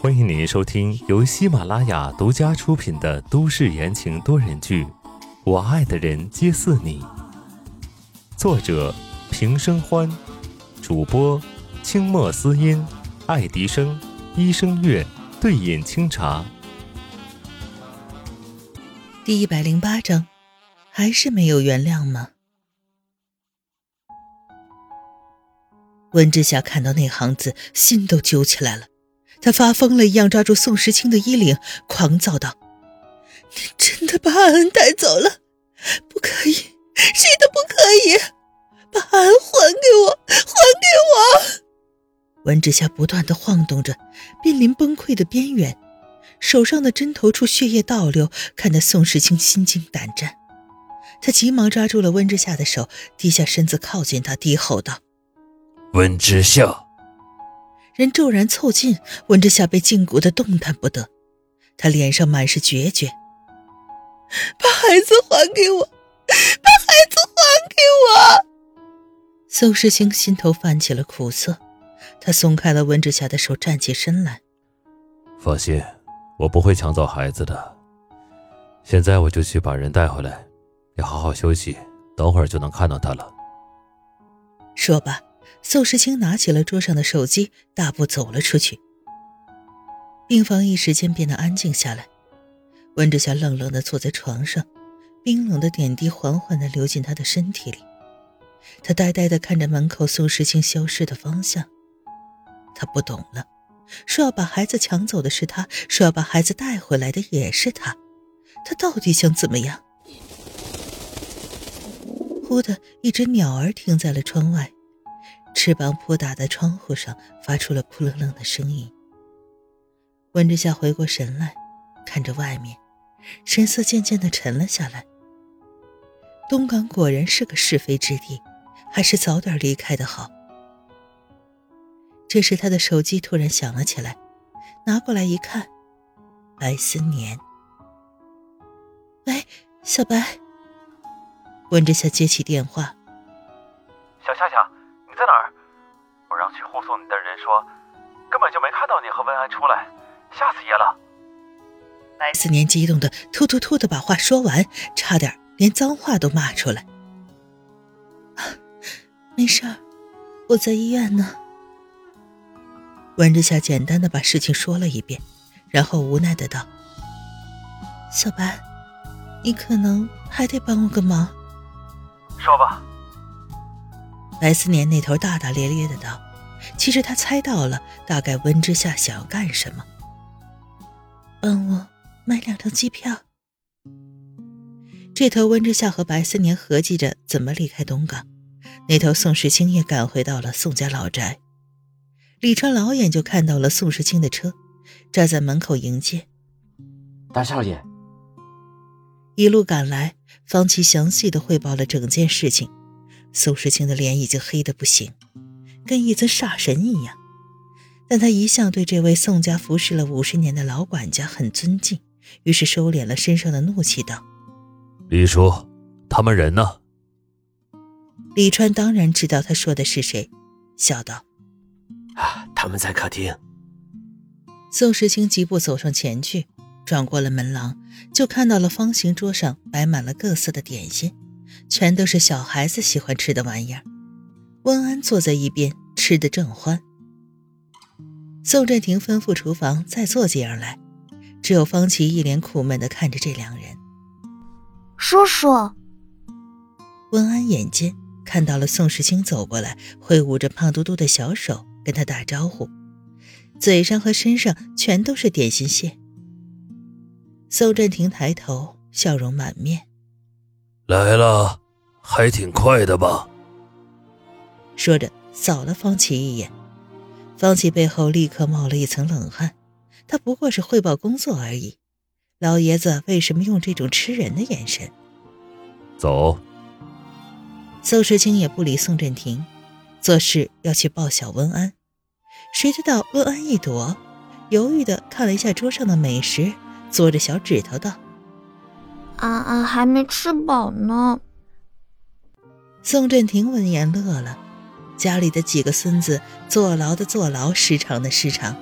欢迎您收听由喜马拉雅独家出品的都市言情多人剧《我爱的人皆似你》，作者平生欢，主播清墨思音、爱迪生、一生月、对饮清茶。第一百零八章，还是没有原谅吗？温之夏看到那行字，心都揪起来了。他发疯了一样抓住宋时清的衣领，狂躁道：“你真的把安带走了？不可以，谁都不可以！把安还给我，还给我！”温之夏不断的晃动着，濒临崩溃的边缘，手上的针头处血液倒流，看得宋时清心惊胆战。他急忙抓住了温之夏的手，低下身子靠近他，低吼道：“温之夏。”人骤然凑近，温之夏被禁锢的动弹不得，他脸上满是决绝。把孩子还给我，把孩子还给我！宋世清心头泛起了苦涩，他松开了温之夏的手，站起身来。放心，我不会抢走孩子的。现在我就去把人带回来，你好好休息，等会儿就能看到他了。说罢。宋时清拿起了桌上的手机，大步走了出去。病房一时间变得安静下来。温之夏愣愣地坐在床上，冰冷的点滴缓缓地流进他的身体里。他呆呆地看着门口宋时清消失的方向。他不懂了，说要把孩子抢走的是他，说要把孩子带回来的也是他。他到底想怎么样？忽的一只鸟儿停在了窗外。翅膀扑打在窗户上，发出了扑棱棱的声音。温之夏回过神来，看着外面，神色渐渐的沉了下来。东港果然是个是非之地，还是早点离开的好。这时，他的手机突然响了起来，拿过来一看，白思年。喂，小白。温之夏接起电话。小夏夏。你在哪儿？去护送你的人说，根本就没看到你和温安出来，吓死爷了。白思年激动的突突突的把话说完，差点连脏话都骂出来。没事儿，我在医院呢。温之夏简单的把事情说了一遍，然后无奈的道：“小白，你可能还得帮我个忙。”说吧。白思年那头大大咧咧的道：“其实他猜到了，大概温之夏想要干什么。帮我买两张机票。”这头温之夏和白思年合计着怎么离开东港，那头宋时清也赶回到了宋家老宅。李川老远就看到了宋时清的车，站在门口迎接。大少爷，一路赶来，方琦详细的汇报了整件事情。宋时清的脸已经黑的不行，跟一尊煞神一样。但他一向对这位宋家服侍了五十年的老管家很尊敬，于是收敛了身上的怒气，道：“李叔，他们人呢？”李川当然知道他说的是谁，笑道：“啊，他们在客厅。”宋时清疾步走上前去，转过了门廊，就看到了方形桌上摆满了各色的点心。全都是小孩子喜欢吃的玩意儿。温安坐在一边，吃得正欢。宋振庭吩咐厨房再做几样来，只有方琦一脸苦闷地看着这两人。叔叔，温安眼尖，看到了宋时清走过来，挥舞着胖嘟嘟的小手跟他打招呼，嘴上和身上全都是点心屑。宋振庭抬头，笑容满面。来了，还挺快的吧？说着，扫了方琦一眼，方琦背后立刻冒了一层冷汗。他不过是汇报工作而已，老爷子为什么用这种吃人的眼神？走。宋时清也不理宋振廷，做事要去报晓温安。谁知道温安一躲，犹豫的看了一下桌上的美食，嘬着小指头道。安安还没吃饱呢。宋振庭闻言乐了，家里的几个孙子坐牢的坐牢，失常的失常，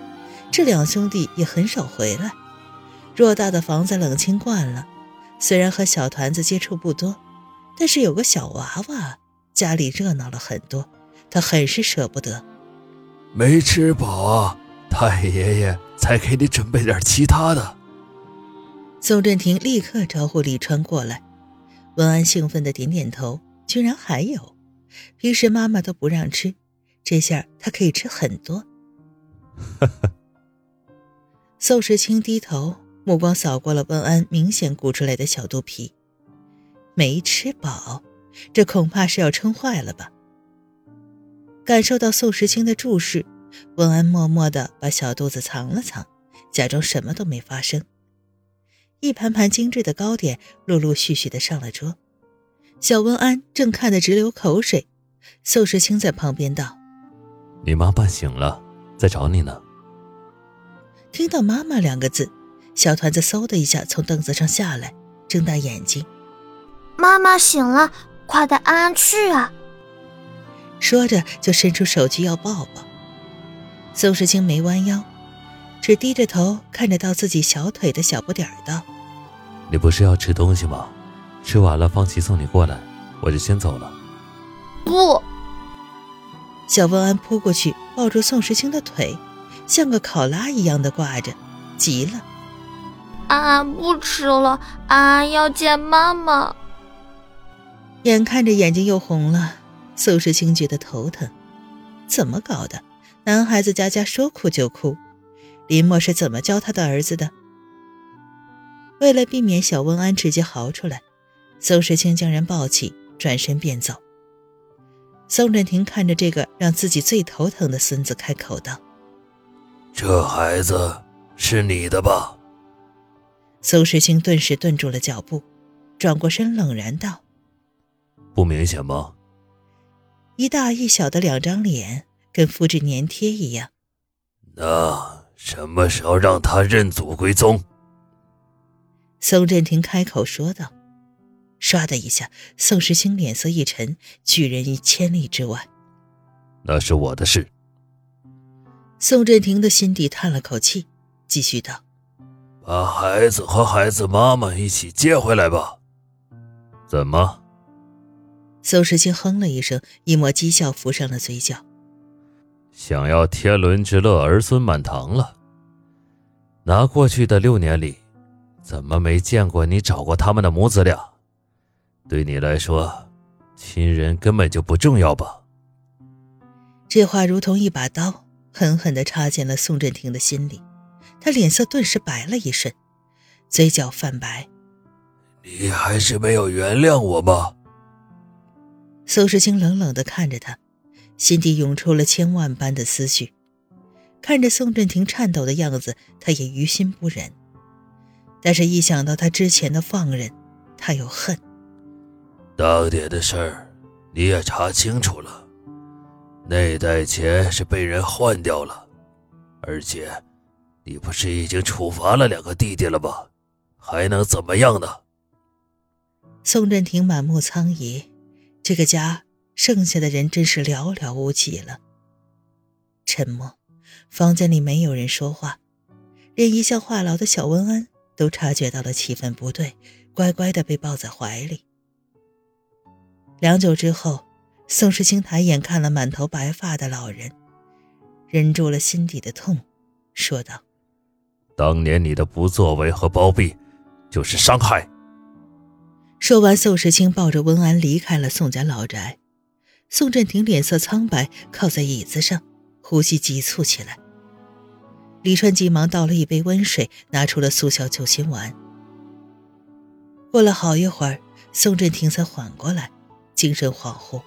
这两兄弟也很少回来。偌大的房子冷清惯了，虽然和小团子接触不多，但是有个小娃娃，家里热闹了很多，他很是舍不得。没吃饱啊，太爷爷才给你准备点其他的。宋振廷立刻招呼李川过来，文安兴奋的点点头，居然还有。平时妈妈都不让吃，这下他可以吃很多。哈哈。宋时清低头，目光扫过了温安明显鼓出来的小肚皮，没吃饱，这恐怕是要撑坏了吧？感受到宋时清的注视，温安默默地把小肚子藏了藏，假装什么都没发生。一盘盘精致的糕点陆陆续续地上了桌。小温安正看得直流口水，宋时清在旁边道：“你妈半醒了，在找你呢。”听到“妈妈”两个字，小团子嗖的一下从凳子上下来，睁大眼睛：“妈妈醒了，快带安安去啊！”说着就伸出手去要抱抱。宋时清没弯腰，只低着头看着到自己小腿的小不点儿道：“你不是要吃东西吗？”吃完了，方琦送你过来，我就先走了。不，小温安扑过去抱住宋时清的腿，像个考拉一样的挂着，急了。安安不吃了，安安要见妈妈。眼看着眼睛又红了，宋时清觉得头疼，怎么搞的？男孩子家家说哭就哭，林默是怎么教他的儿子的？为了避免小温安直接嚎出来。宋时清将人抱起，转身便走。宋振廷看着这个让自己最头疼的孙子，开口道：“这孩子是你的吧？”宋时清顿时顿住了脚步，转过身冷然道：“不明显吗？”一大一小的两张脸，跟复制粘贴一样。那什么时候让他认祖归宗？宋振廷开口说道。唰的一下，宋时清脸色一沉，拒人于千里之外。那是我的事。宋振廷的心底叹了口气，继续道：“把孩子和孩子妈妈一起接回来吧。”怎么？宋时清哼了一声，一抹讥笑浮上了嘴角。想要天伦之乐，儿孙满堂了？那过去的六年里，怎么没见过你找过他们的母子俩？对你来说，亲人根本就不重要吧？这话如同一把刀，狠狠地插进了宋振廷的心里。他脸色顿时白了一瞬，嘴角泛白。你还是没有原谅我吗？宋时清冷冷地看着他，心底涌出了千万般的思绪。看着宋振廷颤抖的样子，他也于心不忍。但是，一想到他之前的放任，他又恨。当年的事儿，你也查清楚了，那袋钱是被人换掉了，而且，你不是已经处罚了两个弟弟了吗？还能怎么样呢？宋振廷满目苍夷，这个家剩下的人真是寥寥无几了。沉默，房间里没有人说话，连一向话痨的小温安都察觉到了气氛不对，乖乖的被抱在怀里。良久之后，宋时清抬眼看了满头白发的老人，忍住了心底的痛，说道：“当年你的不作为和包庇，就是伤害。”说完，宋时清抱着温安离开了宋家老宅。宋振廷脸色苍白，靠在椅子上，呼吸急促起来。李川急忙倒了一杯温水，拿出了速效救心丸。过了好一会儿，宋振廷才缓过来。精神恍惚，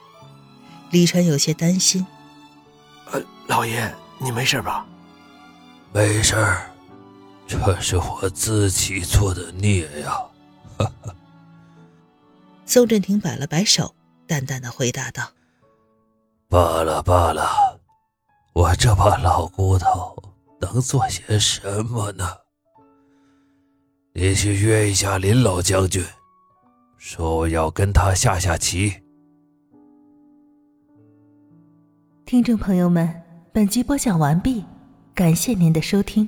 李川有些担心。呃，老爷，你没事吧？没事儿，这是我自己做的孽呀！哈哈。宋振廷摆了摆手，淡淡的回答道：“罢了罢了，我这把老骨头能做些什么呢？你去约一下林老将军，说我要跟他下下棋。”听众朋友们，本集播讲完毕，感谢您的收听。